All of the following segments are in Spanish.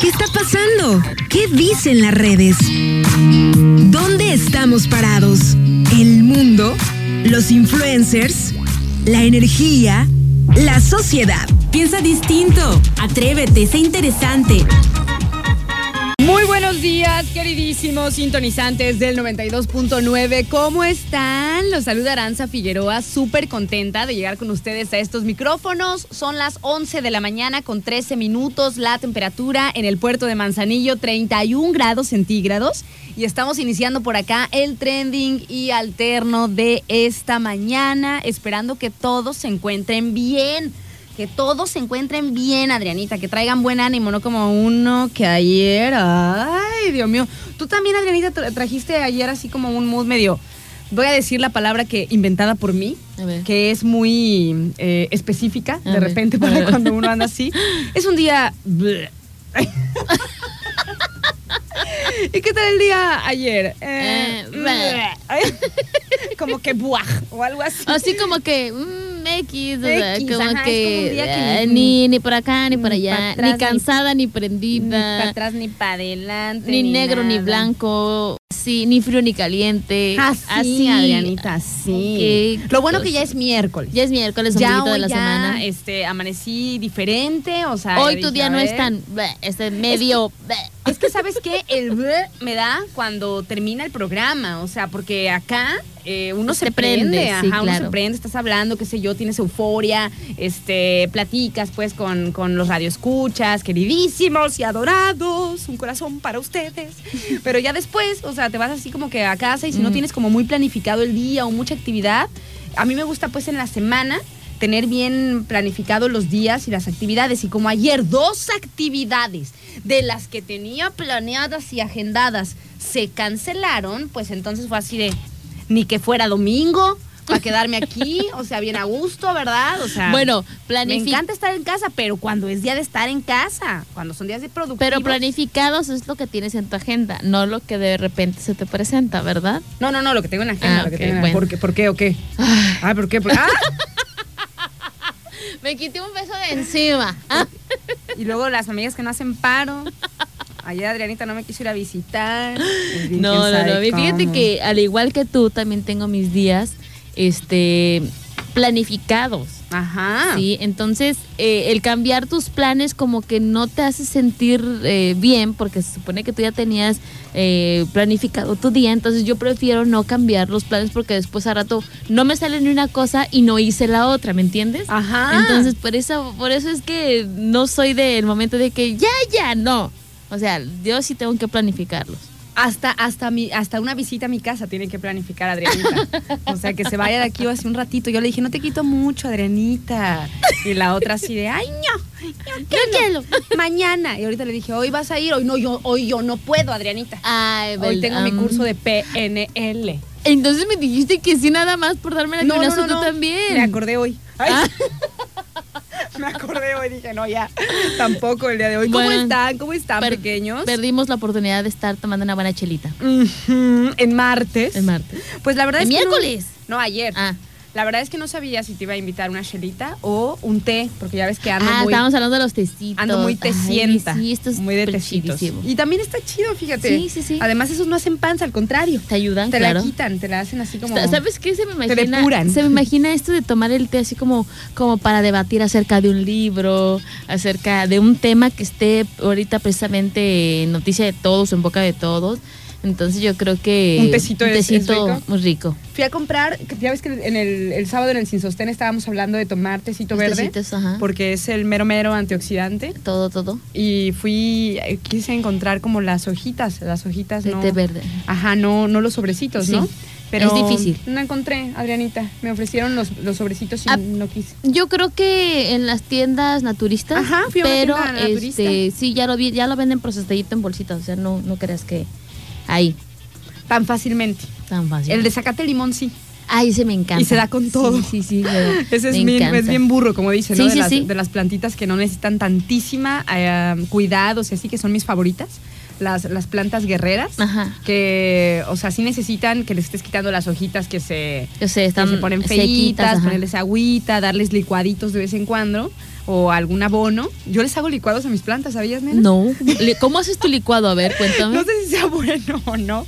¿Qué está pasando? ¿Qué dicen las redes? ¿Dónde estamos parados? ¿El mundo? ¿Los influencers? ¿La energía? ¿La sociedad? Piensa distinto, atrévete, sé interesante. Muy buenos días, queridísimos sintonizantes del 92.9. ¿Cómo están? Los saluda Aranza Figueroa, súper contenta de llegar con ustedes a estos micrófonos. Son las 11 de la mañana con 13 minutos. La temperatura en el puerto de Manzanillo, 31 grados centígrados. Y estamos iniciando por acá el trending y alterno de esta mañana, esperando que todos se encuentren bien que todos se encuentren bien, Adrianita, que traigan buen ánimo, no como uno que ayer, ay, Dios mío. Tú también, Adrianita, tra- trajiste ayer así como un mood medio, voy a decir la palabra que inventada por mí, que es muy eh, específica, A de ver. repente, para cuando uno anda así. Es un día... ¿Y qué tal el día ayer? Eh, bleh. como que buah, o algo así. Así como que mm, X, o sea, X, como ajá, que, un eh, ni- ni, por acá, ni por allá, atrás, ni cansada, ni Ni para prendida, atrás ni para adelante. ni, negro, ni blanco, sí, ni frío, ni caliente. Así, Adrianita, sí. Ok, Lo bueno que ya es miércoles. Ya es miércoles, ya ombliguito de hoy la ya, semana. este, amanecí diferente, o sea. Hoy tu día no es tan, este medio. Es que, ¿sabes qué? El me da cuando termina el programa. O sea, porque acá eh, uno Se se, prende, prende. sí, ajá, uno claro. se prende, estás hablando, qué sé yo, tienes euforia, este, platicas pues con, con los radioescuchas, queridísimos y adorados, un corazón para ustedes. Pero ya después, o sea, te vas así como que a casa y si no Mm. tienes como muy planificado el día o mucha actividad, a mí me gusta pues en la semana tener bien planificados los días y las actividades. Y como ayer dos actividades de las que tenía planeadas y agendadas se cancelaron, pues entonces fue así de, ni que fuera domingo, para quedarme aquí, o sea, bien a gusto, ¿verdad? O sea, Bueno, me planifi- encanta estar en casa, pero cuando es día de estar en casa, cuando son días de productivos. pero planificados es lo que tienes en tu agenda, no lo que de repente se te presenta, ¿verdad? No, no, no, lo que tengo en la agenda, Ah, lo que ok, tengo en la- bueno. ¿Por qué, ¿Por qué o qué? Ah, ¿por qué? ¿Por- ¡Ah! Me quité un beso de encima. Y luego las amigas que no hacen paro. Ayer Adrianita no me quiso ir a visitar. No, no, no. Fíjate cómo. que al igual que tú, también tengo mis días este planificados. Ajá. Sí, entonces eh, el cambiar tus planes como que no te hace sentir eh, bien porque se supone que tú ya tenías eh, planificado tu día, entonces yo prefiero no cambiar los planes porque después a rato no me sale ni una cosa y no hice la otra, ¿me entiendes? Ajá. Entonces por eso, por eso es que no soy del momento de que ya, ya, no. O sea, yo sí tengo que planificarlos. Hasta, hasta, mi, hasta una visita a mi casa tiene que planificar Adrianita. O sea, que se vaya de aquí o hace un ratito. Yo le dije, no te quito mucho, Adrianita. Y la otra así de, ay, no, yo quiero. Mañana. Y ahorita le dije, hoy vas a ir. Hoy no, yo, hoy yo no puedo, Adrianita. Ay, Hoy tengo mi curso de PNL. Entonces me dijiste que sí nada más por darme la tú también. Me acordé hoy. Ay. Ah. Me acordé hoy, dije, no, ya, tampoco el día de hoy. ¿Cómo están? ¿Cómo están, Per- pequeños? Perdimos la oportunidad de estar tomando una buena chelita. En martes. El martes. Pues la verdad ¿El es que no- miércoles? No, ayer. Ah, La verdad es que no sabía si te iba a invitar una chelita o un té, porque ya ves que ando ah muy, estábamos hablando de los tecitos. ando muy Ay, tecienta. sí, esto es muy de tecitos. Y también está chido, fíjate. Sí, sí, sí. Además, esos no hacen panza, al contrario. Te ayudan, Te claro. la quitan, te la hacen así como. ¿Sabes qué? Se me Te imagina. depuran. Se me imagina esto de tomar el té así como, como para debatir acerca de un libro, acerca de un tema que esté ahorita precisamente en noticia de todos, en boca de todos. Entonces yo creo que Un tecito un es- es tecito rico. muy rico. Fui a comprar, ya ves que en el, el sábado en el Sin Sostén estábamos hablando de tomar tecito Los verde. tecitos, ajá. Porque es el mero mero antioxidante. Todo, todo. Y fui, eh, quise encontrar como las hojitas, las hojitas De no. té verde. Ajá, no, no los sobrecitos, Sí. ¿no? Pero Es difícil. No encontré, Adrianita. Me ofrecieron los, los sobrecitos y Ah, no quise. Yo creo que en las tiendas naturistas, Ajá, fui a una pero tienda naturista. este sí ya lo vi, ya lo venden procesadito en bolsitas, o sea, no no creas que ahí Tan fácilmente. tan fácil. El de zacate limón sí. Ay, se me encanta. Y se da con todo. Sí, sí, sí. me- Ese es me bien, es bien burro, como dicen, ¿no? Sí, de, sí, las, sí. de las plantitas que no necesitan tantísima eh, cuidados y así, que son mis favoritas. Las, las plantas guerreras, Ajá. que, o sea, sí necesitan que les estés quitando las hojitas que se, Yo sé, que están se ponen feitas, ponerles agüita, darles licuaditos de vez en cuando, o algún abono, yo les hago licuados a mis plantas, ¿sabías, nena? No. ¿Cómo haces tu licuado? A ver, cuéntame. No sé si sea bueno o no,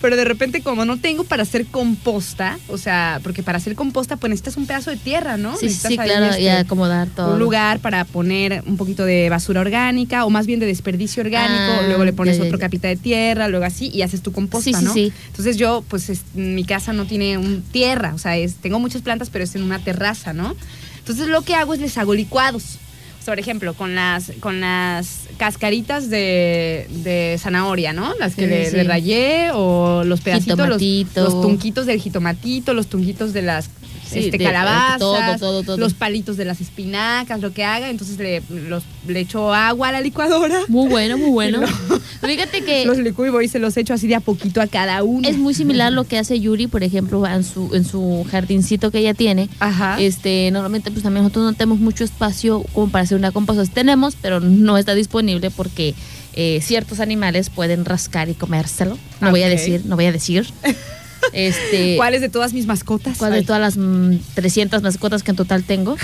pero de repente como no tengo para hacer composta, o sea, porque para hacer composta pues necesitas un pedazo de tierra, ¿no? sí, Necesitas sí, claro, este, y acomodar todo. un lugar para poner un poquito de basura orgánica o más bien de desperdicio orgánico, Ah, luego le pones ya, ya, otro capita de tierra, luego así y haces tu composta, Sí, sí, ¿no? sí. Entonces yo pues es- mi casa no tiene un tierra, o sea, es, tengo muchas plantas pero es en una terraza, ¿no? Entonces lo que hago es les hago licuados. Por ejemplo, con las, con las cascaritas de, de zanahoria, ¿no? Las que Sí, le, sí. le rayé o los pedacitos, los, los tunquitos del jitomatito, los tunquitos de las Sí, este, de- calabazas, todo, todo, todo. los palitos de las espinacas, lo que haga. Entonces le, los, le echo agua a la licuadora, Muy bueno, muy bueno. Fíjate que los licuo y se los echo así de a poquito a cada uno. es muy similar lo que hace Yuri, por ejemplo, en su, en su jardincito que ella tiene. Ajá. Este, normalmente pues también nosotros no tenemos mucho espacio como para hacer una composta. Tenemos, pero no está disponible porque eh, ciertos animales pueden rascar y comérselo. No voy a decir, no voy a decir. Este, ¿Cuáles de todas mis mascotas? cuál de todas las mm, 300 mascotas que en total tengo.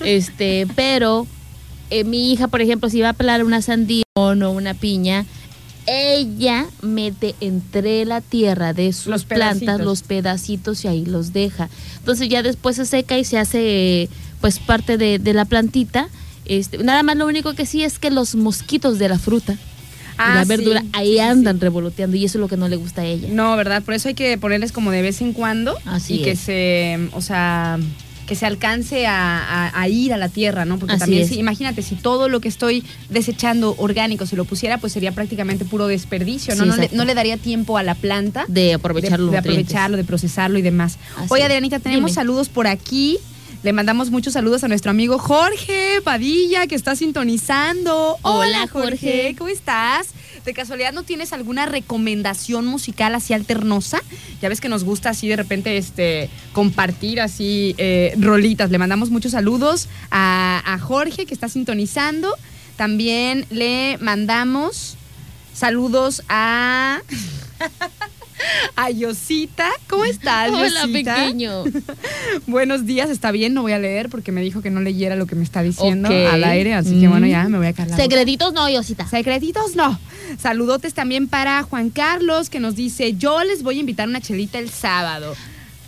Este, pero eh, mi hija, por ejemplo, si va a pelar una sandía o una piña, ella mete entre la tierra de sus Los plantas pedacitos. los pedacitos y ahí los deja. Entonces ya después se seca y se hace pues parte de, de la plantita. Este, nada más lo único que sí es que los mosquitos de la fruta Ah, la sí, verdura sí, ahí sí, andan revoloteando y eso es lo que no le gusta a ella. No, ¿verdad? Por eso hay que ponerles como de vez en cuando Así y que se, o sea, que se alcance a, a- a ir a la tierra, ¿no? Porque Así también, si- imagínate, si todo lo que estoy desechando orgánico se lo pusiera, pues sería prácticamente puro desperdicio, ¿no? Sí, no, le, exacto. no le daría tiempo a la planta De aprovechar de, de aprovecharlo, de procesarlo y demás. Así Oye. Adrianita, tenemos Dime. saludos por aquí. Le mandamos muchos saludos a nuestro amigo Jorge Padilla, que está sintonizando. Hola, Jorge. ¿Cómo estás? ¿De casualidad no tienes alguna recomendación musical así alternosa? Ya ves que nos gusta así de repente este, compartir así eh, rolitas. Le mandamos muchos saludos a, a Jorge, que está sintonizando. También le mandamos saludos a... A Yosita, ¿cómo estás? Hola, Yosita? pequeño. Buenos días, está bien, no voy a leer porque me dijo que no leyera lo que me está diciendo al aire, así que Mm. bueno, ya me voy a calar. Secretitos no, Yosita. Secretitos no. Saludotes también para Juan Carlos que nos dice, yo les voy a invitar una chelita el sábado.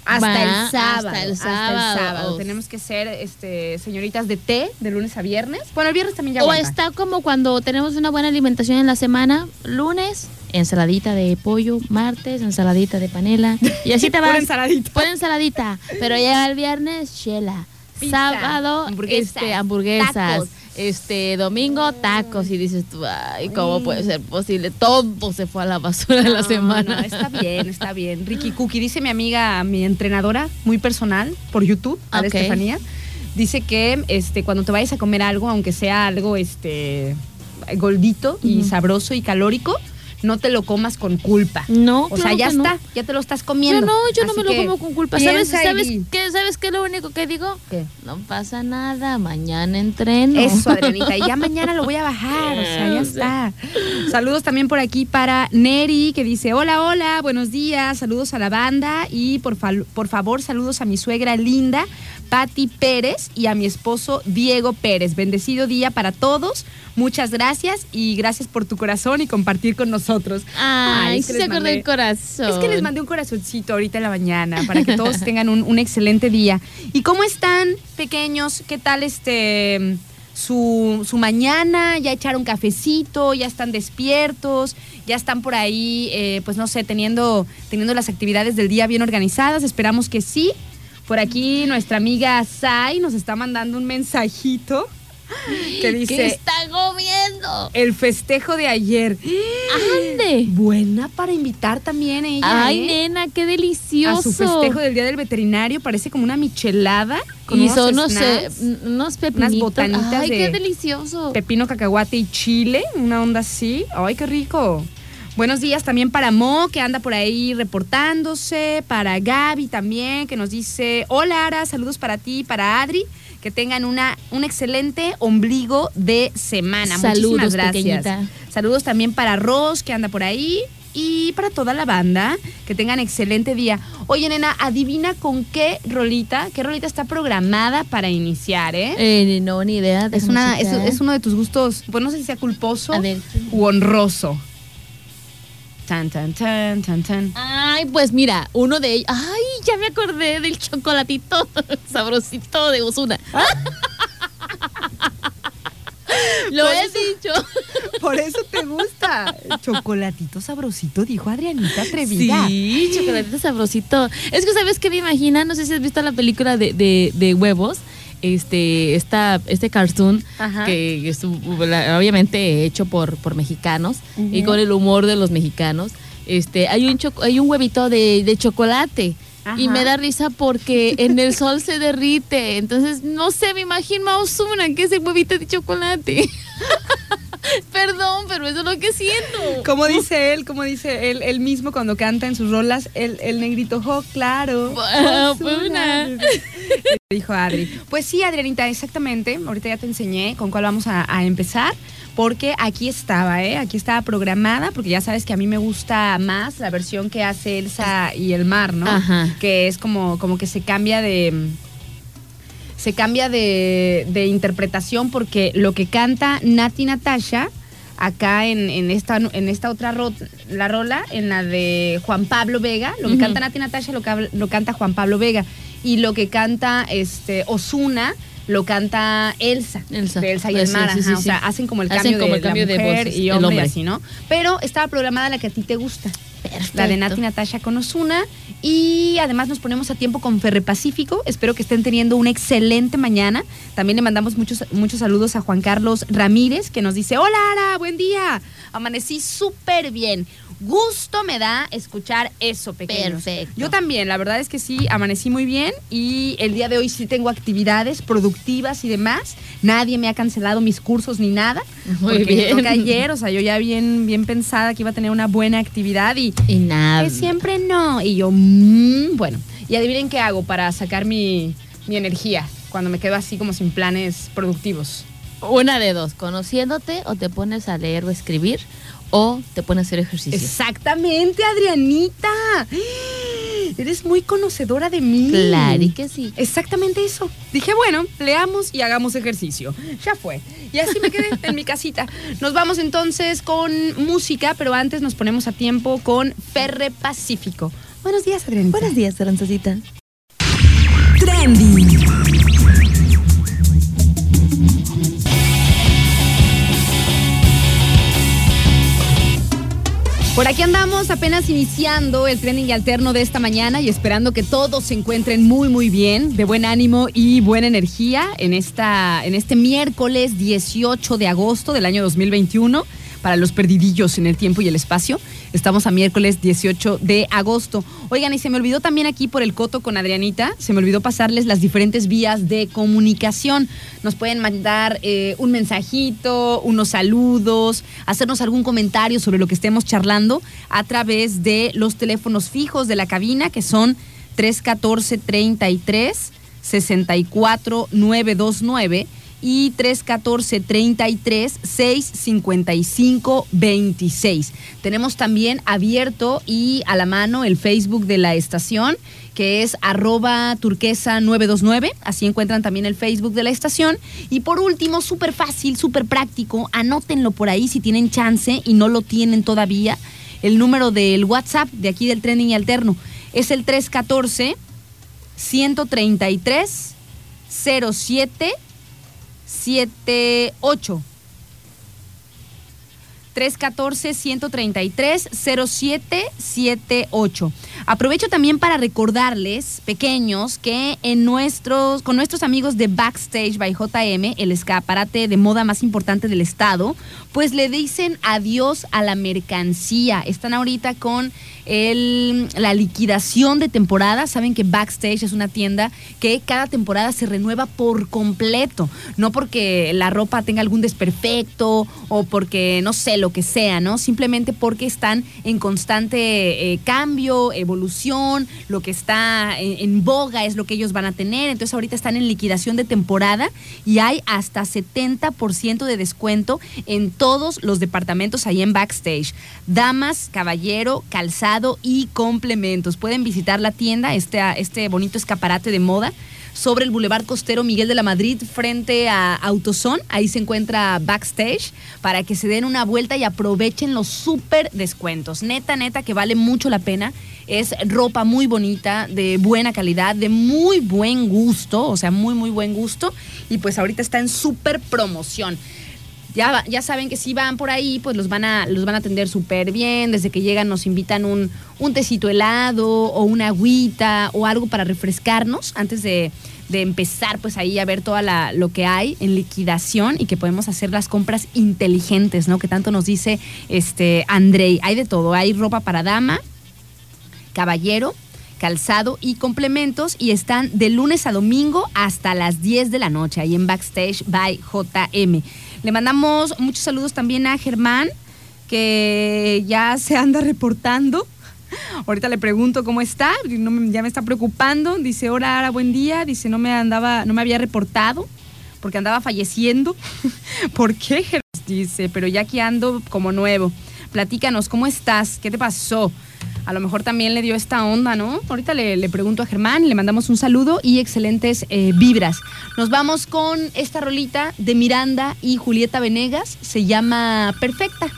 Hasta Va, el sábado. hasta el hasta sábado. sábado. Tenemos que ser este, señoritas de té de lunes a viernes. Bueno, el viernes también ya O aguanta. está como cuando tenemos una buena alimentación en la semana, lunes, ensaladita de pollo, martes, ensaladita de panela. Y así te vas. ensaladita. Pura ensaladita. Pero ya el viernes, chela. Pizza, Sábado, hamburguesas, este, hamburguesas. tacos. Este, domingo, tacos. Y dices tú, ay, ¿cómo puede ser posible? Todo se fue a la basura de la No, semana. no, está bien, está bien. Ricky Cookie, dice mi amiga, mi entrenadora, muy personal, por YouTube, a. Estefanía, dice que este, cuando te vayas a comer algo, aunque sea algo este, gordito y sabroso y calórico, no te lo comas con culpa. No, O sea, ya que no. está, ya te lo estás comiendo. Yo no, yo no Así me lo que como con culpa. ¿Sabes, piensa sabes, y- qué, ¿Sabes qué es lo único que digo? ¿Qué? No pasa nada, mañana entreno. Eso, Adrianita. Y ya mañana lo voy a bajar. O sea, ya está. Saludos también por aquí para Neri, que dice: Hola, hola, buenos días. Saludos a la banda. Y por, fal- por favor, saludos a mi suegra linda, Patti Pérez, y a mi esposo Diego Pérez. Bendecido día para todos. Muchas gracias y gracias por tu corazón y compartir con nosotros. Ay, es sí que se acordó mandé- el corazón. Es que les mandé un corazoncito ahorita en la mañana para que todos tengan un, un excelente día. ¿Y cómo están, pequeños? ¿Qué tal este su, su mañana? ¿Ya echaron cafecito? ¿Ya están despiertos? ¿Ya están por ahí, eh, pues no sé, teniendo, teniendo las actividades del día bien organizadas? Esperamos que sí. Por aquí nuestra amiga Sai nos está mandando un mensajito que dice... ¿Qué está comiendo? El festejo de ayer. ¡Ande! Buena para invitar también ella. Ay, ¿eh? nena, qué delicioso. a su festejo del Día del Veterinario. Parece como una michelada. Con y unos son unos, snacks, eh, unos pepinitos. botanitas Ay, de qué delicioso. pepino, cacahuate y chile. Una onda así. Ay, qué rico. Buenos días también para Mo, que anda por ahí reportándose. Para Gaby también, que nos dice: Hola, Ara, saludos para ti, para Adri. Que tengan una, un excelente ombligo de semana. Saludos, Muchísimas gracias. pequeñita. Saludos también para Ros, que anda por ahí. y para toda la banda. Que tengan excelente día. Oye, nena, adivina con qué rolita, qué rolita está programada para iniciar, ¿eh? Eh, no, ni idea. es, una, es, es uno de tus gustos, pues no sé si sea culposo ver. u honroso. Tan, tan, tan, tan, tan. Ay, pues mira, uno de ellos. Ay, ya me acordé del chocolatito sabrosito de Osuna. Lo Por he eso- dicho. Por eso te gusta. Chocolatito sabrosito, dijo Adrianita Atrevida. Sí, chocolatito sabrosito. Es que, ¿sabes qué me imagina? No sé si has visto la película de, de, de huevos. Este, esta, este cartoon Ajá. que es obviamente hecho por, por mexicanos y con el humor de los mexicanos. Este, hay un hay un huevito de, de chocolate. Y me da risa porque en el sol se derrite. Entonces, no sé, me imagino a Ozuna, que es el huevito de chocolate. Perdón, pero eso es lo que siento. Como dice él, como dice él, él mismo cuando canta en sus rolas, el, el negrito, oh, claro. Ozuna". Ozuna. Dijo Adri. Pues sí, Adrianita, exactamente. Ahorita ya te enseñé con cuál vamos a, a empezar. Porque aquí estaba, ¿eh? Aquí estaba programada, porque ya sabes que a mí me gusta más la versión que hace Elsa y el mar, ¿no? Ajá. Que es como, como que se cambia de. Se cambia de, de interpretación porque lo que canta Nati Natasha acá en, en esta en esta otra ro- la rola, en la de Juan Pablo Vega, lo que canta Nati Natasha lo, canta Juan Pablo Vega y lo que canta este Osuna lo canta Elsa, Elsa. de Elsa y el sí, mar, sí, ajá, sí, o sea, hacen como el Hacen cambio, como de, el cambio de voces, y el hombre, hombre. así, ¿no? Pero estaba programada la que a ti te gusta. Perfecto. La de Nati Natasha con Osuna. Y además nos ponemos a tiempo con Ferre Pacífico. Espero que estén teniendo una excelente mañana. También le mandamos muchos, muchos saludos a Juan Carlos Ramírez, que nos dice: Hola, Ara, buen día. Amanecí súper bien. Gusto me da escuchar eso, pequeños. Perfecto. Yo también, la verdad es que sí, amanecí muy bien y el día de hoy sí tengo actividades productivas y demás. Nadie me ha cancelado mis cursos ni nada. Muy porque me bien. toca ayer, o sea, yo ya bien, bien pensada que iba a tener una buena actividad y Y nada. que siempre no. Y yo, mm, bueno, y adivinen qué hago para sacar mi, mi energía cuando me quedo así como sin planes productivos. Una de dos, conociéndote o te pones a leer o escribir o te pones a hacer ejercicio. Exactamente, Adrianita. Eres muy conocedora de mí. Claro y que sí. Exactamente eso. Dije, bueno, leamos y hagamos ejercicio. Ya fue. Y así me quedé en mi casita. Nos vamos entonces con música, pero antes nos ponemos a tiempo con Ferre Pacífico. Buenos días, Adrianita. Buenos días, Aranzacita. Trending. Por aquí andamos apenas iniciando el trending alterno de esta mañana y esperando que todos se encuentren muy muy bien, de buen ánimo y buena energía en esta en este miércoles 18 de agosto del año 2021 para los perdidillos en el tiempo y el espacio. Estamos a miércoles 18 de agosto. Oigan, y se me olvidó también aquí por el coto con Adrianita, se me olvidó pasarles las diferentes vías de comunicación. Nos pueden mandar eh, un mensajito, unos saludos, hacernos algún comentario sobre lo que estemos charlando a través de los teléfonos fijos de la cabina, que son 314 33 64 929 y 314 33 655 26. Tenemos también abierto y a la mano el Facebook de la estación, que es arroba turquesa 929. Así encuentran también el Facebook de la estación. Y por último, súper fácil, súper práctico, anótenlo por ahí si tienen chance y no lo tienen todavía. El número del WhatsApp de aquí del Trending Alterno es el 314 133 07 78 314-133-0778. Aprovecho también para recordarles, pequeños, que en nuestros, con nuestros amigos de Backstage by JM, el escaparate de moda más importante del estado, pues le dicen adiós a la mercancía. Están ahorita con el, la liquidación de temporada. Saben que Backstage es una tienda que cada temporada se renueva por completo. No porque la ropa tenga algún desperfecto o porque, no sé, lo que sea, ¿no? Simplemente porque están en constante eh, cambio, evolución, lo que está en, boga es lo que ellos van a tener. Entonces ahorita están en liquidación de temporada y hay hasta 70% de descuento en todos los departamentos ahí en backstage. Damas, caballero, calzado y complementos. Pueden visitar la tienda, este, este bonito escaparate de moda sobre el Boulevard Costero Miguel de la Madrid frente a Autoson. Ahí se encuentra backstage para que se den una vuelta y aprovechen los súper descuentos. Neta, neta, que vale mucho la pena. Es ropa muy bonita, de buena calidad, de muy buen gusto, o sea, muy, muy buen gusto. Y pues ahorita está en súper promoción. Ya, ya, saben que si van por ahí, pues los van a, los van a atender súper bien. Desde que llegan nos invitan un, un tecito helado o una agüita o algo para refrescarnos antes de, de empezar pues ahí a ver toda la, lo que hay en liquidación y que podemos hacer las compras inteligentes, ¿no? Que tanto nos dice este Andrei. Hay de todo, hay ropa para dama, caballero, calzado y complementos y están de lunes a domingo hasta las 10 de la noche ahí en Backstage by JM. Le mandamos muchos saludos también a Germán que ya se anda reportando. Ahorita le pregunto cómo está, ya me está preocupando. Dice, hola, hola, buen día. Dice, no me andaba, no me había reportado porque andaba falleciendo. ¿Por qué? Dice, pero ya aquí ando como nuevo. Platícanos, ¿cómo estás? ¿Qué te pasó? A lo mejor también le dio esta onda, ¿no? Ahorita le, pregunto a Germán, le mandamos un saludo y excelentes eh, vibras. Nos vamos con esta rolita de Miranda y Julieta Venegas, se llama Perfecta.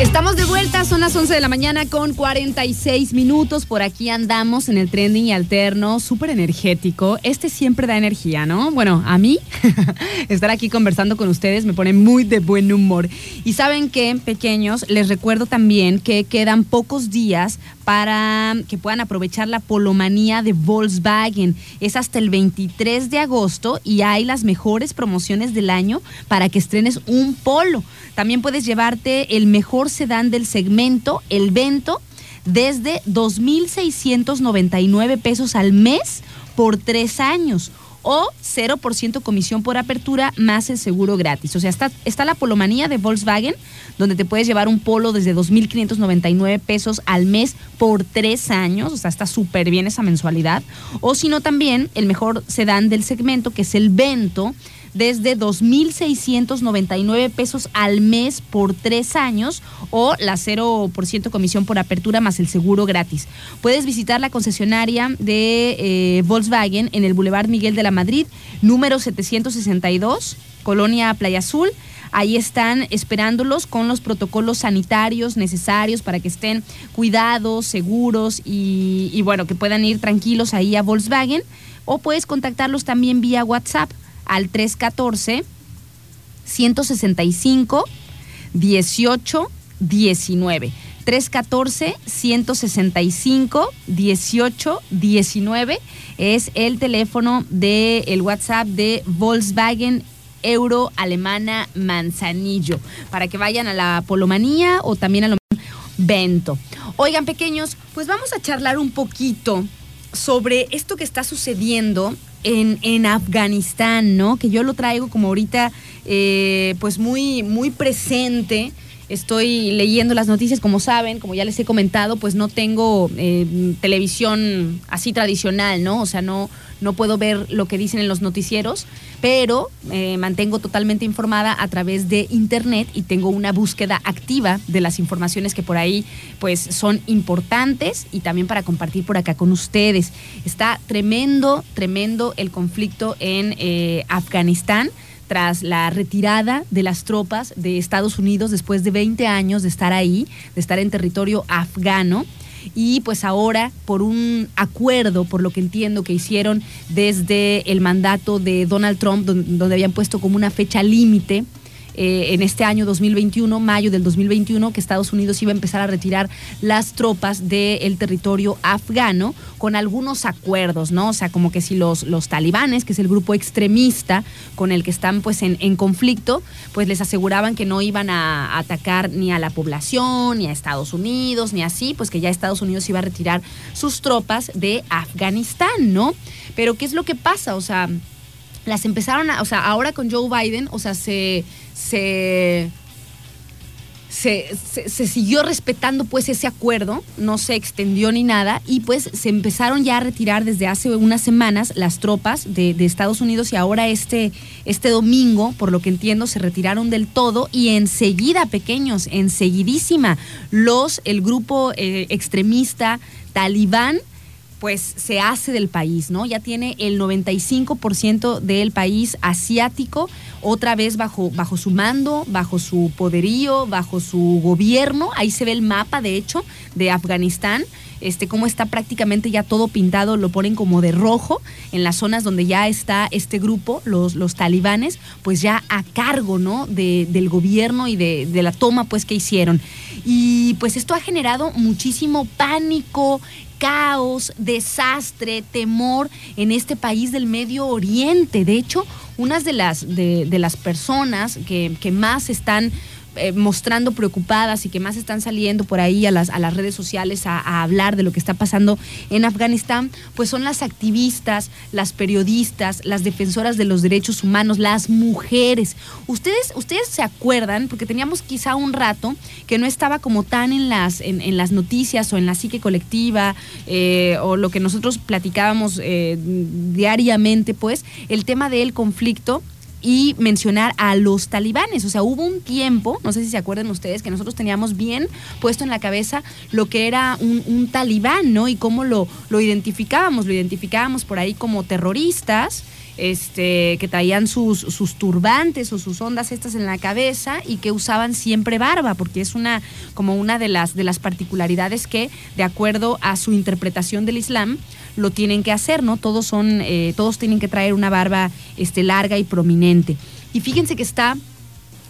Estamos de vuelta, son las 11 de la mañana con 46 minutos. Por aquí andamos en el trending y alterno, súper energético. Este siempre da energía, ¿no? Bueno, a mí estar aquí conversando con ustedes me pone muy de buen humor. Y saben que, pequeños, les recuerdo también que quedan pocos días para que puedan aprovechar la polomanía de Volkswagen. Es hasta el 23 de agosto y hay las mejores promociones del año para que estrenes un polo. También puedes llevarte el mejor sedán del segmento, el Vento, desde 2.699 pesos al mes por tres años o 0% comisión por apertura más el seguro gratis. O sea, está, está la polomanía de Volkswagen, donde te puedes llevar un polo desde 2.599 pesos al mes por tres años. O sea, está súper bien esa mensualidad. O si no, también el mejor sedán del segmento, que es el Vento, desde 2.699 pesos al mes por tres años o la 0% comisión por apertura más el seguro gratis. Puedes visitar la concesionaria de eh, Volkswagen en el Boulevard Miguel de la Madrid, número 762, Colonia Playa Azul. Ahí están esperándolos con los protocolos sanitarios necesarios para que estén cuidados, seguros y, y bueno, que puedan ir tranquilos ahí a Volkswagen. O puedes contactarlos también vía WhatsApp al 314 165 18 19. 314 165 18 19 es el teléfono del el WhatsApp de Volkswagen Euro Alemana Manzanillo para que vayan a la Polomanía o también a lo Vento. Oigan, pequeños, pues vamos a charlar un poquito sobre esto que está sucediendo en, en Afganistán, ¿no? Que yo lo traigo como ahorita, eh, pues muy, muy presente. Estoy leyendo las noticias, como saben, como ya les he comentado, pues no tengo eh, televisión así tradicional, ¿no? O sea, no, no puedo ver lo que dicen en los noticieros, pero me mantengo totalmente informada a través de internet y tengo una búsqueda activa de las informaciones que por ahí pues son importantes y también para compartir por acá con ustedes. Está tremendo, tremendo el conflicto en eh, Afganistán tras la retirada de las tropas de Estados Unidos después de 20 años de estar ahí, de estar en territorio afgano. Y pues ahora, por un acuerdo, por lo que entiendo que hicieron desde el mandato de Donald Trump, donde, habían puesto como una fecha límite eh, en este año 2021, mayo del 2021, que Estados Unidos iba a empezar a retirar las tropas del territorio afgano con algunos acuerdos, ¿no? O sea, como que si los, los talibanes, que es el grupo extremista con el que están pues en, en conflicto, pues les aseguraban que no iban a atacar ni a la población, ni a Estados Unidos, ni así, pues que ya Estados Unidos iba a retirar sus tropas de Afganistán, ¿no? Pero ¿qué es lo que pasa? O sea las empezaron a, o sea, ahora con Joe Biden, o sea, se, se se, se, siguió respetando pues ese acuerdo, no se extendió ni nada y pues se empezaron ya a retirar desde hace unas semanas las tropas de, Estados Unidos y ahora este, este domingo, por lo que entiendo, se retiraron del todo y enseguida, pequeños, enseguidísima, los, el grupo eh, extremista talibán pues se hace del país, ¿no? Ya tiene el 95% del país asiático otra vez bajo, bajo su mando, bajo su poderío, bajo su gobierno. Ahí se ve el mapa, de hecho, de Afganistán. Este, cómo está prácticamente ya todo pintado, lo ponen como de rojo en las zonas donde ya está este grupo, los, los talibanes, pues ya a cargo, ¿no? De, del gobierno y de, de la toma, pues, que hicieron. Y pues esto ha generado muchísimo pánico, caos, desastre, temor en este país del Medio Oriente. De hecho, unas de las, de, las personas que, que más están eh, mostrando preocupadas y que más están saliendo por ahí a las, a las redes sociales a, hablar de lo que está pasando en Afganistán, pues son las activistas, las periodistas, las defensoras de los derechos humanos, las mujeres. Ustedes, ustedes se acuerdan, porque teníamos quizá un rato que no estaba como tan en las, en, las noticias o en la psique colectiva eh, o lo que nosotros platicábamos eh, diariamente, pues, el tema del conflicto y mencionar a los talibanes. O sea, hubo un tiempo, no sé si se acuerdan ustedes, que nosotros teníamos bien puesto en la cabeza lo que era un, talibán, ¿no? Y cómo lo, lo identificábamos. Lo identificábamos por ahí como terroristas este, que traían sus, turbantes o sus ondas estas en la cabeza y que usaban siempre barba, porque es una, como una de las, de las particularidades que, de acuerdo a su interpretación del Islam, lo tienen que hacer, ¿no? Todos son, eh, todos tienen que traer una barba este, larga y prominente. Y fíjense que está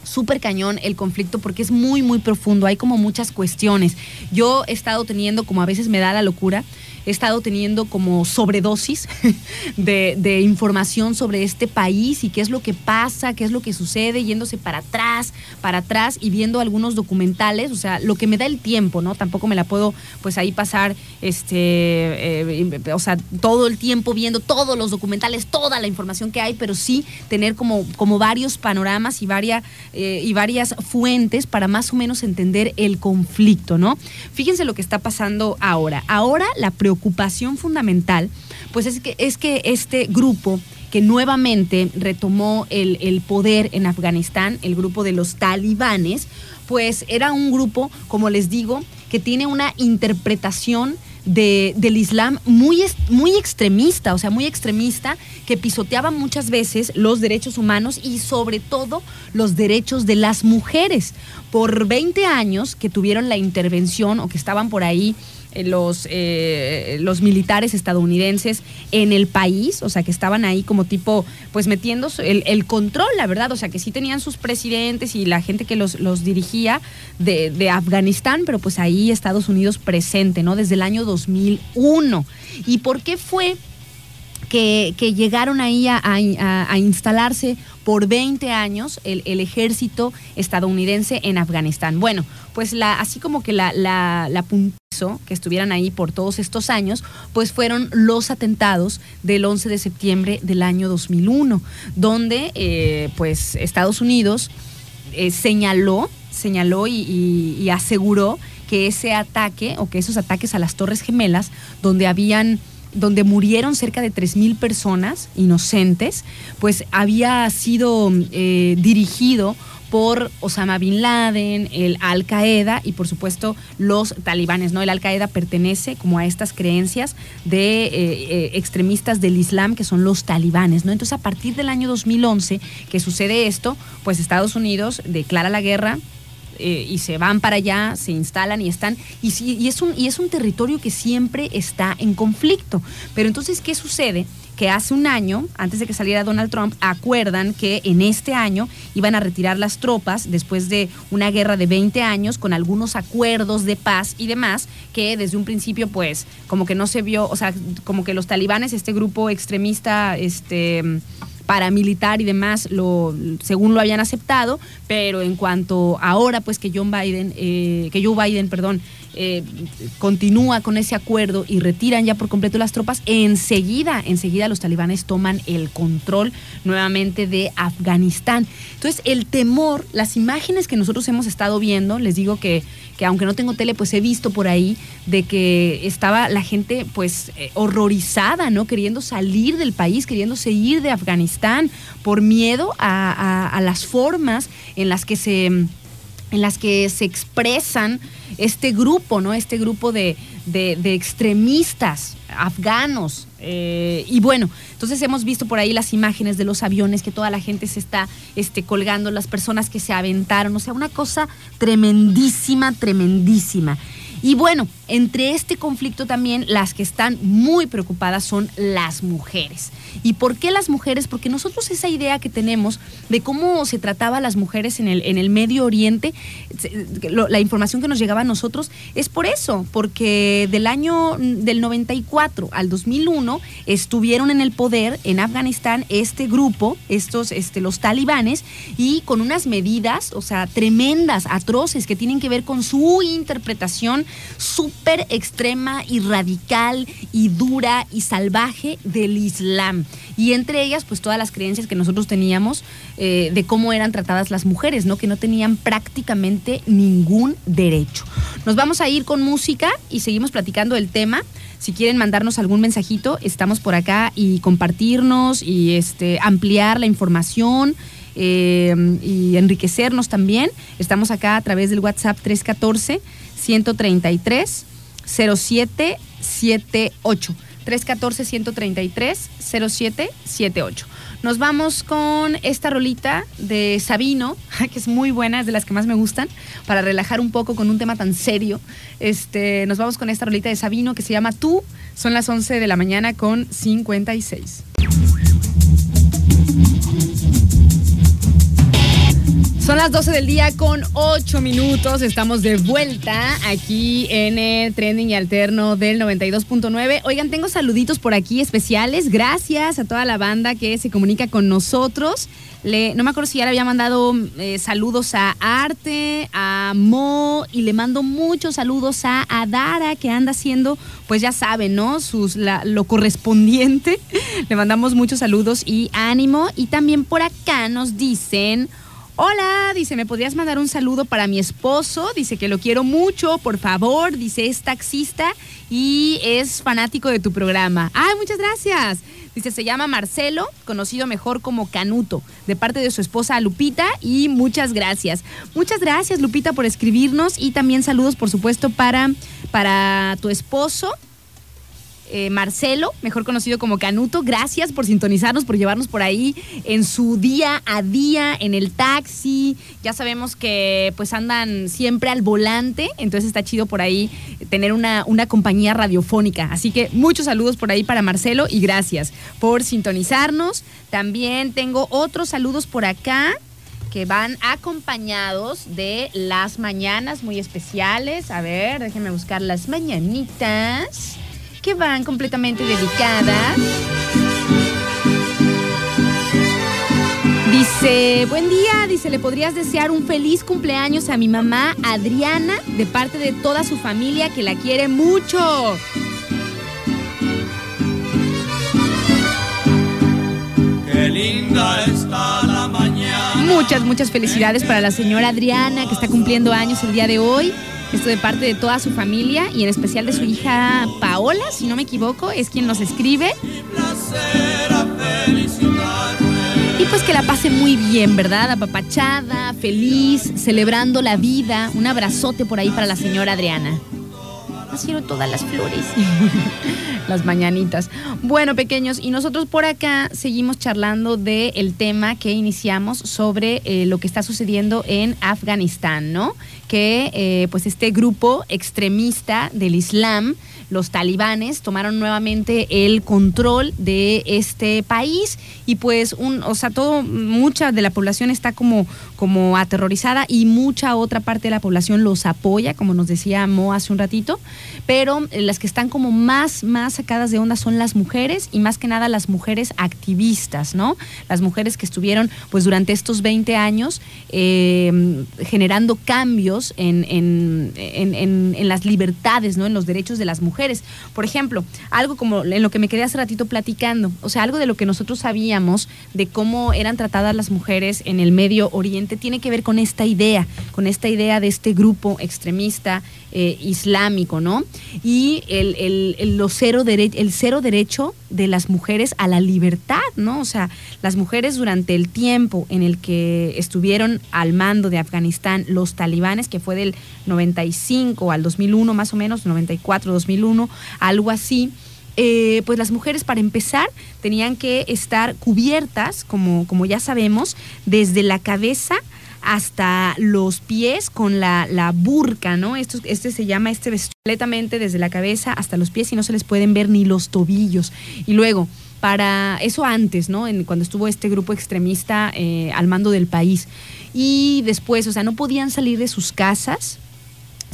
súper cañón el conflicto porque es muy, muy profundo. Hay como muchas cuestiones. Yo he estado teniendo, como a veces me da la locura, he estado teniendo como sobredosis de, información sobre este país y qué es lo que pasa, qué es lo que sucede, yéndose para atrás, para atrás y viendo algunos documentales, o sea, lo que me da el tiempo, ¿no? Tampoco me la puedo pues ahí pasar, este, eh, o sea, todo el tiempo viendo todos los documentales, toda la información que hay, pero sí tener como, como varios panoramas y, varias, eh, y varias fuentes para más o menos entender el conflicto, ¿no? Fíjense lo que está pasando ahora. Ahora la preocupación preocupación fundamental, pues es que, es que este grupo que nuevamente retomó el, poder en Afganistán, el grupo de los talibanes, pues era un grupo, como les digo, que tiene una interpretación de, del Islam muy, muy extremista, o sea, muy extremista, que pisoteaba muchas veces los derechos humanos y sobre todo los derechos de las mujeres. Por 20 años que tuvieron la intervención o que estaban por ahí eh, los, eh, los militares estadounidenses en el país, o sea, que estaban ahí como tipo, pues metiendo el, el, control, la verdad, o sea, que sí tenían sus presidentes y la gente que los, los dirigía de, de Afganistán, pero pues ahí Estados Unidos presente, ¿no? Desde el año 2001. ¿Y por qué fue? Que, llegaron ahí a, a, instalarse por 20 años el, el, ejército estadounidense en Afganistán. Bueno, pues la, así como que la, la, la que estuvieran ahí por todos estos años, pues fueron los atentados del 11 de septiembre del año 2001, donde eh, pues Estados Unidos eh, señaló, señaló y, aseguró que ese ataque o que esos ataques a las Torres Gemelas, donde habían donde murieron cerca de 3.000 personas inocentes, pues había sido eh, dirigido por Osama Bin Laden, el Al Qaeda y por supuesto los talibanes, ¿no? El Al Qaeda pertenece como a estas creencias de eh, eh, extremistas del Islam que son los talibanes, ¿no? Entonces a partir del año 2011 que sucede esto, pues Estados Unidos declara la guerra eh, y se van para allá, se instalan y están, y, y, es un, y es un territorio que siempre está en conflicto. Pero entonces, ¿qué sucede? que hace un año, antes de que saliera Donald Trump, acuerdan que en este año iban a retirar las tropas después de una guerra de 20 años con algunos acuerdos de paz y demás, que desde un principio pues como que no se vio, o sea, como que los talibanes, este grupo extremista, este paramilitar y demás, lo, según lo habían aceptado, pero en cuanto ahora, pues que John Biden, eh, que Joe Biden, perdón, eh, continúa con ese acuerdo y retiran ya por completo las tropas, enseguida, enseguida los talibanes toman el control nuevamente de Afganistán. Entonces, el temor, las imágenes que nosotros hemos estado viendo, les digo que, que aunque no tengo tele, pues he visto por ahí de que estaba la gente pues eh, horrorizada, ¿no? Queriendo salir del país, queriendo seguir de Afganistán por miedo a, a las formas en las que se en las que se expresan este grupo, ¿no? Este grupo de, extremistas afganos. Eh, y bueno, entonces hemos visto por ahí las imágenes de los aviones que toda la gente se está este, colgando, las personas que se aventaron, o sea, una cosa tremendísima, tremendísima. Y bueno, entre este conflicto también las que están muy preocupadas son las mujeres. ¿Y por qué las mujeres? Porque nosotros esa idea que tenemos de cómo se trataba a las mujeres en el, en el Medio Oriente, la información que nos llegaba a nosotros es por eso, porque del año del 94 al 2001 estuvieron en el poder en Afganistán este grupo, estos, este, los talibanes, y con unas medidas, o sea, tremendas, atroces, que tienen que ver con su interpretación súper extrema y radical y dura y salvaje del Islam. Y entre ellas, pues todas las creencias que nosotros teníamos eh, de cómo eran tratadas las mujeres, ¿no? Que no tenían prácticamente ningún derecho. Nos vamos a ir con música y seguimos platicando el tema. Si quieren mandarnos algún mensajito, estamos por acá y compartirnos y este, ampliar la información. Eh, y enriquecernos también. Estamos acá a través del WhatsApp 314 133 0778. 314 133 0778. Nos vamos con esta rolita de Sabino, que es muy buena, es de las que más me gustan, para relajar un poco con un tema tan serio. Este, nos vamos con esta rolita de Sabino que se llama Tú. Son las 11 de la mañana con 56. Son las 12 del día con 8 minutos. Estamos de vuelta aquí en el Trending y Alterno del 92.9. Oigan, tengo saluditos por aquí especiales. Gracias a toda la banda que se comunica con nosotros. No me acuerdo si ya le había mandado eh, saludos a Arte, a Mo, y le mando muchos saludos a Adara, que anda haciendo, pues ya saben, ¿no? Sus, lo correspondiente. le mandamos muchos saludos y ánimo. Y también por acá nos dicen. Hola, dice, ¿me podrías mandar un saludo para mi esposo? Dice que lo quiero mucho, por favor. Dice, es taxista y es fanático de tu programa. ¡Ay, muchas gracias! Dice, se llama Marcelo, conocido mejor como Canuto, de parte de su esposa Lupita y muchas gracias. Muchas gracias Lupita por escribirnos y también saludos por supuesto para, para tu esposo eh, Marcelo, mejor conocido como Canuto. Gracias por sintonizarnos, por llevarnos por ahí en su día a día, en el taxi. Ya sabemos que pues andan siempre al volante, entonces está chido por ahí tener una, una compañía radiofónica. Así que muchos saludos por ahí para Marcelo y gracias por sintonizarnos. También tengo otros saludos por acá que van acompañados de las mañanas muy especiales. A ver, déjenme buscar las mañanitas que van completamente dedicadas. Dice, buen día, dice, le podrías desear un feliz cumpleaños a mi mamá Adriana de parte de toda su familia que la quiere mucho. Qué linda está la mañana. Muchas, muchas felicidades para la señora Adriana que está cumpliendo años el día de hoy. Esto de parte de toda su familia y en especial de su hija Paola, si no me equivoco, es quien nos escribe. Y pues que la pase muy bien, ¿verdad? Apapachada, feliz, celebrando la vida. Un abrazote por ahí para la señora Adriana. Nacieron todas las flores. las mañanitas. Bueno, pequeños, y nosotros por acá seguimos charlando del el tema que iniciamos sobre eh, lo que está sucediendo en Afganistán, ¿no? Que eh, pues este grupo extremista del Islam los talibanes tomaron nuevamente el control de este país y pues un, o sea, todo mucha de la población está como como aterrorizada y mucha otra parte de la población los apoya, como nos decía Mo hace un ratito. pero las que están como más, más sacadas de onda son las mujeres y más que nada las mujeres activistas, ¿no? Las mujeres que estuvieron pues durante estos 20 años eh, generando cambios en, en, en, en, las libertades, ¿no? En los derechos de las mujeres. Por ejemplo, algo como en lo que me quedé hace ratito platicando, o sea, algo de lo que nosotros sabíamos de cómo eran tratadas las mujeres en el Medio Oriente tiene que ver con esta idea, con esta idea de este grupo extremista eh, islámico, ¿no? Y el, el, el, cero el cero derecho de las mujeres a la libertad, ¿no? O sea, las mujeres durante el tiempo en el que estuvieron al mando de Afganistán los talibanes, que fue del 95 al 2001 más o menos, 94, 2001, algo así, eh, pues las mujeres para empezar tenían que estar cubiertas, como, como ya sabemos, desde la cabeza hasta los pies con la, la burca, ¿no? Esto, este se llama este vestido completamente desde la cabeza hasta los pies y no se les pueden ver ni los tobillos. Y luego, para eso antes, ¿no? En, cuando estuvo este grupo extremista eh, al mando del país. Y después, o sea, no podían salir de sus casas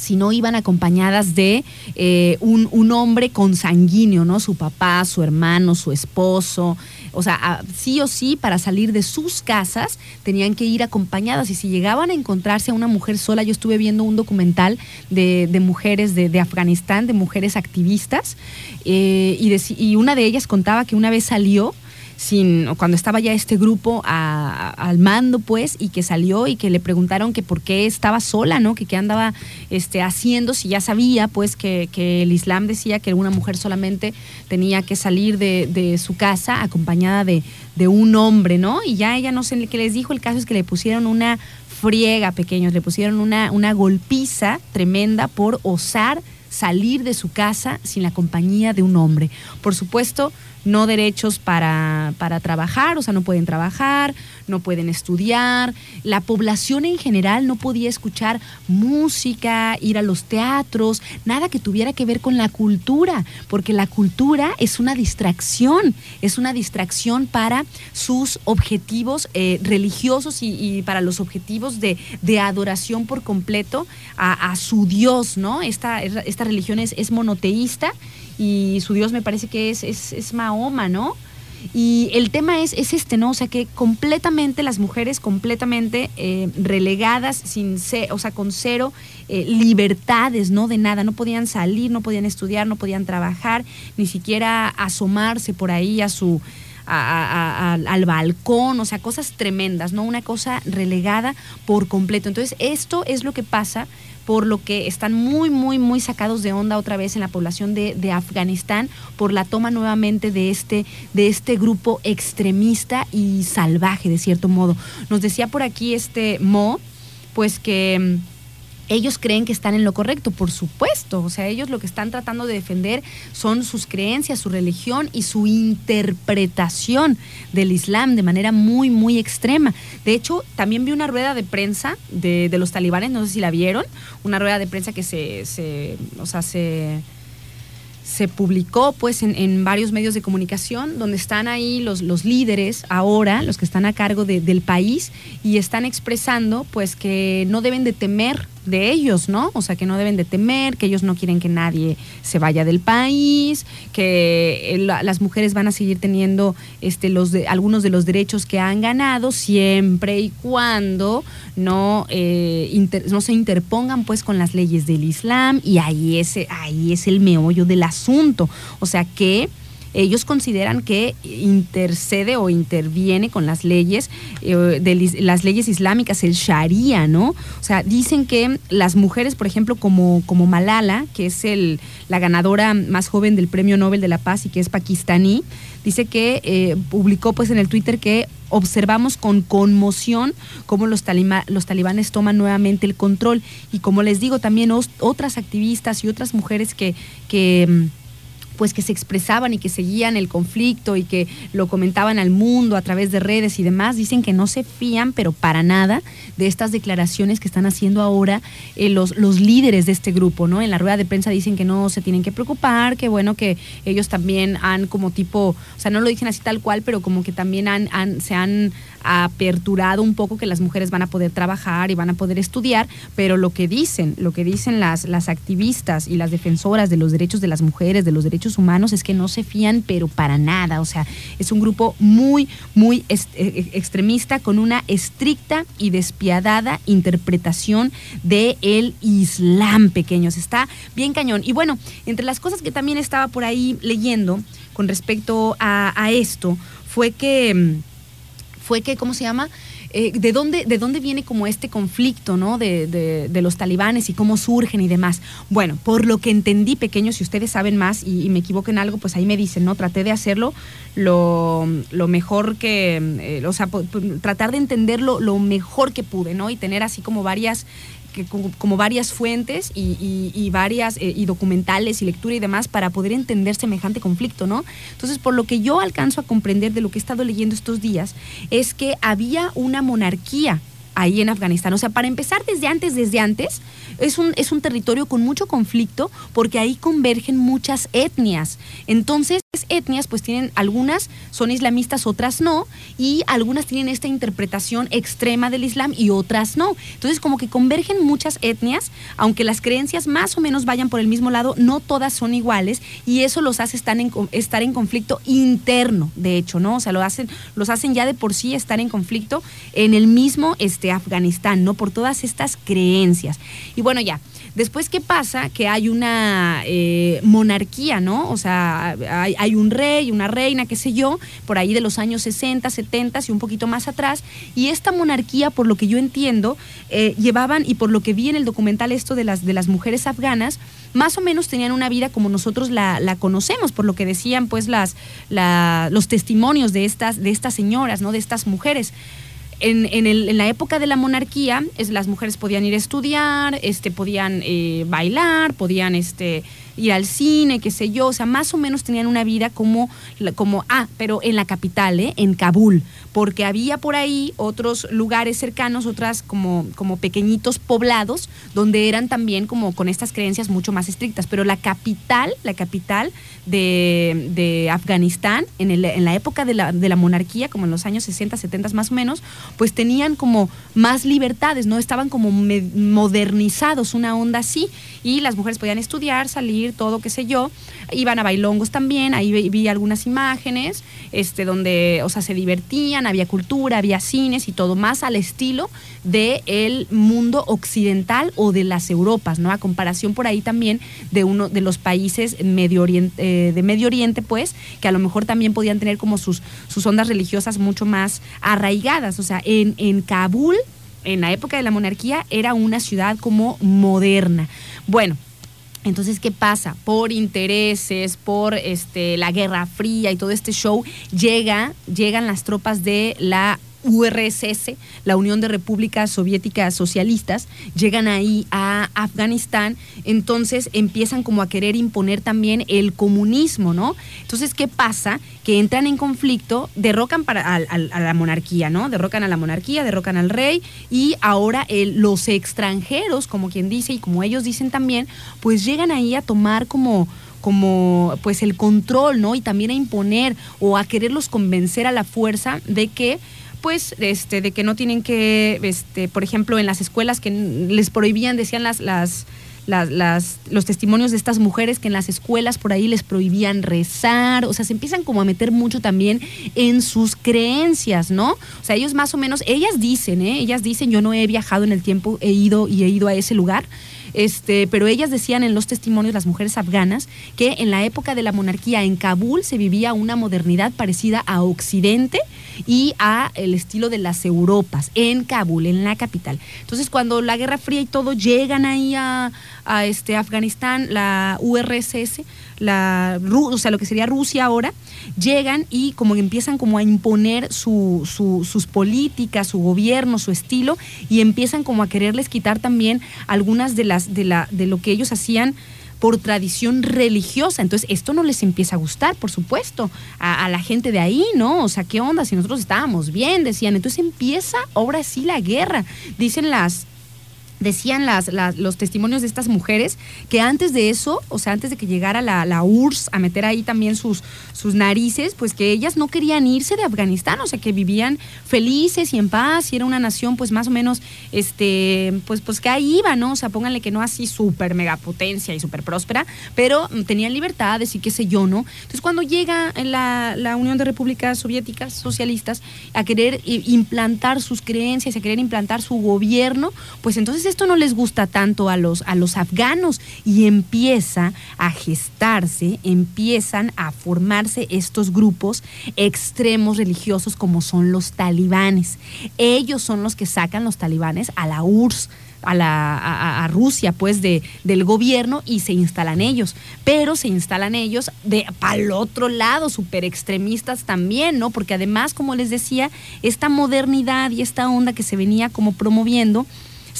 si no iban acompañadas de eh, un, un, hombre consanguíneo, ¿no? Su papá, su hermano, su esposo. O sea, sí o sí, para salir de sus casas tenían que ir acompañadas. Y si llegaban a encontrarse a una mujer sola, yo estuve viendo un documental de, mujeres de, Afganistán, de mujeres activistas, eh, y una de ellas contaba que una vez salió sin, cuando estaba ya este grupo al mando, pues, y que salió y que le preguntaron que por qué estaba sola, ¿no? Que qué andaba este, haciendo, si ya sabía, pues, que, que el Islam decía que una mujer solamente tenía que salir de, de su casa acompañada de, de, un hombre, ¿no? Y ya ella no sé qué les dijo, el caso es que le pusieron una friega, pequeños, le pusieron una, una golpiza tremenda por osar salir de su casa sin la compañía de un hombre. Por supuesto, no derechos para, para trabajar, o sea, no pueden trabajar, no pueden estudiar. La población en general no podía escuchar música, ir a los teatros, nada que tuviera que ver con la cultura, porque la cultura es una distracción, es una distracción para sus objetivos eh, religiosos y, y, para los objetivos de, de adoración por completo a, su Dios, ¿no? Esta, esta religión es monoteísta y su Dios me parece que es, es, es Mahoma, ¿no? Y el tema es, es este, ¿no? O sea, que completamente las mujeres, completamente eh, relegadas, sin o sea, con cero eh, libertades, ¿no? De nada, no podían salir, no podían estudiar, no podían trabajar, ni siquiera asomarse por ahí a su... A, al balcón, o sea, cosas tremendas, ¿no? Una cosa relegada por completo. Entonces, esto es lo que pasa por lo que están muy, muy, muy sacados de onda otra vez en la población de, de, Afganistán por la toma nuevamente de este, de este grupo extremista y salvaje, de cierto modo. Nos decía por aquí este Mo, pues que ellos creen que están en lo correcto, por supuesto. O sea, ellos lo que están tratando de defender son sus creencias, su religión y su interpretación del Islam de manera muy, muy extrema. De hecho, también vi una rueda de prensa de, de los talibanes, no sé si la vieron, una rueda de prensa que se, se o sea, se se publicó pues en, en, varios medios de comunicación donde están ahí los, líderes ahora, los que están a cargo de, del país y están expresando pues que no deben de temer de ellos, ¿no? O sea, que no deben de temer, que ellos no quieren que nadie se vaya del país, que la, las mujeres van a seguir teniendo este, los de, algunos de los derechos que han ganado siempre y cuando no, eh, no se interpongan pues con las leyes del Islam y ahí es, ahí es el meollo del asunto. O sea, que ellos consideran que intercede o interviene con las leyes eh, de las leyes islámicas, el Sharia, ¿no? O sea, dicen que las mujeres, por ejemplo, como, como Malala, que es el, la ganadora más joven del Premio Nobel de la Paz y que es pakistaní, dice que eh, publicó pues en el Twitter que observamos con conmoción cómo los, talima, los talibanes toman nuevamente el control y como les digo también otras activistas y otras mujeres que, que pues que se expresaban y que seguían el conflicto y que lo comentaban al mundo a través de redes y demás, dicen que no se fían, pero para nada, de estas declaraciones que están haciendo ahora eh, los, los líderes de este grupo, ¿no? En la rueda de prensa dicen que no se tienen que preocupar, que bueno, que ellos también han como tipo, o sea, no lo dicen así tal cual, pero como que también han, han se han aperturado un poco que las mujeres van a poder trabajar y van a poder estudiar, pero lo que dicen, lo que dicen las, las activistas y las defensoras de los derechos de las mujeres, de los derechos humanos, es que no se fían, pero para nada. O sea, es un grupo muy, muy eh, eh, extremista con una estricta y despiadada interpretación del el Islam, pequeños. Está bien cañón. Y bueno, entre las cosas que también estaba por ahí leyendo con respecto a, a esto, fue que mm, fue que, ¿cómo se llama? Eh, ¿de, dónde, ¿De dónde viene como este conflicto, ¿no? De, de, los talibanes y cómo surgen y demás. Bueno, por lo que entendí, pequeño, si ustedes saben más y, me equivoco en algo, pues ahí me dicen, ¿no? Traté de hacerlo lo, lo mejor que, eh, o sea, tratar de entenderlo lo mejor que pude, ¿no? Y tener así como varias que como, varias fuentes y, varias eh, y documentales y lectura y demás para poder entender semejante conflicto, ¿no? Entonces, por lo que yo alcanzo a comprender de lo que he estado leyendo estos días, es que había una monarquía ahí en Afganistán. O sea, para empezar desde antes, desde antes, es un, es un territorio con mucho conflicto porque ahí convergen muchas etnias. Entonces, etnias pues tienen, algunas son islamistas, otras no, y algunas tienen esta interpretación extrema del Islam y otras no. Entonces, como que convergen muchas etnias, aunque las creencias más o menos vayan por el mismo lado, no todas son iguales y eso los hace estar en, estar en conflicto interno, de hecho, ¿no? O sea, lo hacen, los hacen ya de por sí estar en conflicto en el mismo este, Afganistán, ¿no? Por todas estas creencias. Y bueno, ya. Después, ¿qué pasa? Que hay una eh, monarquía, ¿no? O sea, hay, un rey, una reina, qué sé yo, por ahí de los años 60, 70 y un poquito más atrás. Y esta monarquía, por lo que yo entiendo, eh, llevaban, y por lo que vi en el documental esto de las, de las mujeres afganas, más o menos tenían una vida como nosotros la, la conocemos, por lo que decían pues las, los testimonios de estas, de estas señoras, ¿no? De estas mujeres en, en, el, en, la época de la monarquía, es, las mujeres podían ir a estudiar, este, podían eh, bailar, podían este, ir al cine, qué sé yo, o sea, más o menos tenían una vida como, como ah, pero en la capital, ¿eh? en Kabul, porque había por ahí otros lugares cercanos, otras como, como pequeñitos poblados, donde eran también como con estas creencias mucho más estrictas, pero la capital, la capital de, de Afganistán, en, el, en la época de la, de la monarquía, como en los años 60, 70 más o menos, pues tenían como más libertades, ¿no? Estaban como modernizados, una onda así, y las mujeres podían estudiar, salir, todo, qué sé yo. Iban a bailongos también, ahí vi, algunas imágenes, este, donde, o sea, se divertían, había cultura, había cines y todo, más al estilo del el mundo occidental o de las Europas, ¿no? A comparación por ahí también de uno de los países eh, de Medio Oriente, pues, que a lo mejor también podían tener como sus, sus ondas religiosas mucho más arraigadas. O sea, en, en Kabul, en la época de la monarquía, era una ciudad como moderna. Bueno, entonces, ¿qué pasa? Por intereses, por este, la Guerra Fría y todo este show, llega, llegan las tropas de la URSS, la Unión de Repúblicas Soviéticas Socialistas, llegan ahí a Afganistán, entonces empiezan como a querer imponer también el comunismo, ¿no? Entonces, ¿qué pasa? Que entran en conflicto, derrocan para, a, la monarquía, ¿no? Derrocan a la monarquía, derrocan al rey y ahora los extranjeros, como quien dice y como ellos dicen también, pues llegan ahí a tomar como como pues el control, ¿no? Y también a imponer o a quererlos convencer a la fuerza de que pues este de que no tienen que este por ejemplo en las escuelas que les prohibían decían las las las, los testimonios de estas mujeres que en las escuelas por ahí les prohibían rezar, o sea, se empiezan como a meter mucho también en sus creencias, ¿no? O sea, ellos más o menos, ellas dicen, ¿eh? Ellas dicen, yo no he viajado en el tiempo, he ido y he ido a ese lugar, este, pero ellas decían en los testimonios, las mujeres afganas, que en la época de la monarquía en Kabul se vivía una modernidad parecida a Occidente y a el estilo de las Europas, en Kabul, en la capital. Entonces, cuando la Guerra Fría y todo llegan ahí a, a este Afganistán, la URSS, la, o sea, lo que sería Rusia ahora, llegan y como empiezan como a imponer su, sus políticas, su gobierno, su estilo, y empiezan como a quererles quitar también algunas de las de la de lo que ellos hacían por tradición religiosa. Entonces, esto no les empieza a gustar, por supuesto, a, a la gente de ahí, ¿no? O sea, ¿qué onda? Si nosotros estábamos bien, decían. Entonces empieza ahora sí la guerra. Dicen las decían las, los testimonios de estas mujeres que antes de eso, o sea, antes de que llegara la, URSS a meter ahí también sus, sus narices, pues que ellas no querían irse de Afganistán, o sea, que vivían felices y en paz y era una nación pues más o menos, este, pues, pues que ahí iba, ¿no? O sea, pónganle que no así súper megapotencia y súper próspera, pero tenían libertades y qué sé yo, ¿no? Entonces cuando llega la, la Unión de Repúblicas Soviéticas Socialistas a querer i- implantar sus creencias, a querer implantar su gobierno, pues entonces esto no les gusta tanto a los, a los afganos y empieza a gestarse, empiezan a formarse estos grupos extremos religiosos como son los talibanes. Ellos son los que sacan los talibanes a la URSS a, la, Rusia, pues, de, del gobierno y se instalan ellos. Pero se instalan ellos de para el otro lado, súper extremistas también, ¿no? Porque además, como les decía, esta modernidad y esta onda que se venía como promoviendo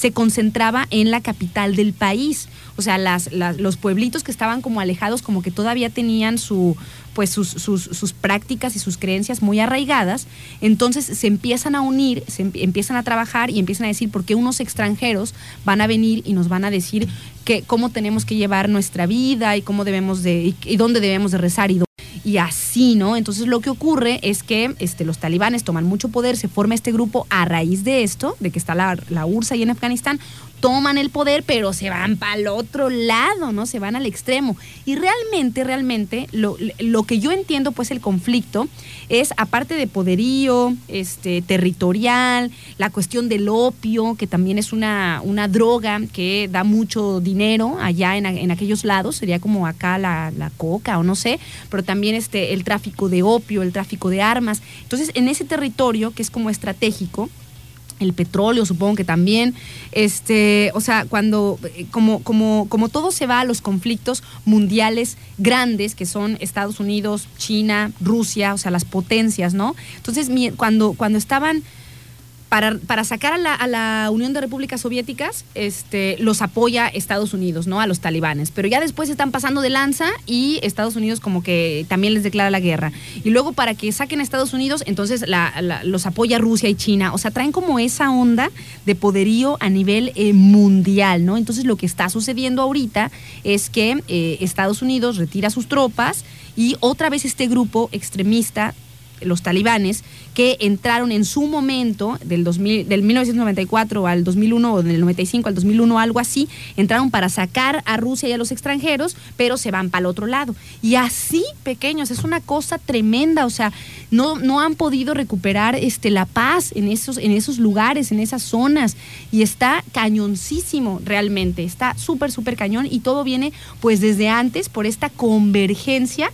se concentraba en la capital del país. O sea, las, las- los pueblitos que estaban como alejados, como que todavía tenían su, pues sus, sus, sus prácticas y sus creencias muy arraigadas. Entonces se empiezan a unir, se em- empiezan a trabajar y empiezan a decir por qué unos extranjeros van a venir y nos van a decir que, cómo tenemos que llevar nuestra vida y cómo debemos de, y, y dónde debemos de rezar y dónde y así, ¿no? Entonces lo que ocurre es que este, los talibanes toman mucho poder, se forma este grupo a raíz de esto, de que está la, la URSS ahí en Afganistán, toman el poder, pero se van para el otro lado, ¿no? Se van al extremo. Y realmente, realmente, lo, lo que yo entiendo, pues, el conflicto es, aparte de poderío, este, territorial, la cuestión del opio, que también es una, una droga que da mucho dinero allá en, en aquellos lados, sería como acá la, la coca o no sé, pero también este, el tráfico de opio, el tráfico de armas. Entonces, en ese territorio, que es como estratégico, el petróleo supongo que también este o sea cuando eh, como como como todo se va a los conflictos mundiales grandes que son Estados Unidos China Rusia o sea las potencias no entonces cuando cuando estaban para, para sacar a la, Unión de Repúblicas Soviéticas, este, los apoya Estados Unidos, ¿no? A los talibanes. Pero ya después están pasando de lanza y Estados Unidos como que también les declara la guerra. Y luego para que saquen a Estados Unidos, entonces los apoya Rusia y China. O sea, traen como esa onda de poderío a nivel eh, mundial, ¿no? Entonces lo que está sucediendo ahorita es que eh, Estados Unidos retira sus tropas y otra vez este grupo extremista los talibanes que entraron en su momento del 2000 del 1994 al 2001 o del 95 al 2001 algo así entraron para sacar a Rusia y a los extranjeros pero se van para el otro lado. Y así pequeños es una cosa tremenda o sea no no han podido recuperar este la paz en esos en esos lugares en esas zonas. Y está cañoncísimo realmente está súper súper cañón y todo viene pues desde antes por esta convergencia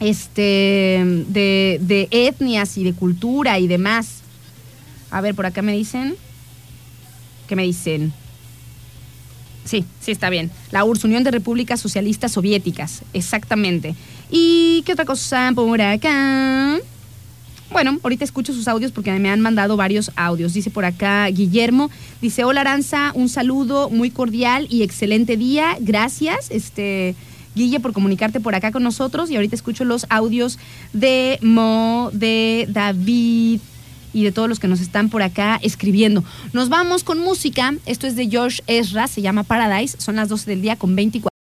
este de, de etnias y de cultura y demás. A ver, por acá me dicen. ¿Qué me dicen? Sí, sí está bien. La URSS, Unión de Repúblicas Socialistas Soviéticas, exactamente. ¿Y qué otra cosa por acá? Bueno, ahorita escucho sus audios porque me han mandado varios audios. Dice por acá Guillermo, dice, hola Aranza, un saludo muy cordial y excelente día. Gracias, este, Guille, por comunicarte por acá con nosotros. Y ahorita escucho los audios de Mo, de David y de todos los que nos están por acá escribiendo. Nos vamos con música. Esto es de George Ezra, se llama Paradise. Son las 12 del día con 24.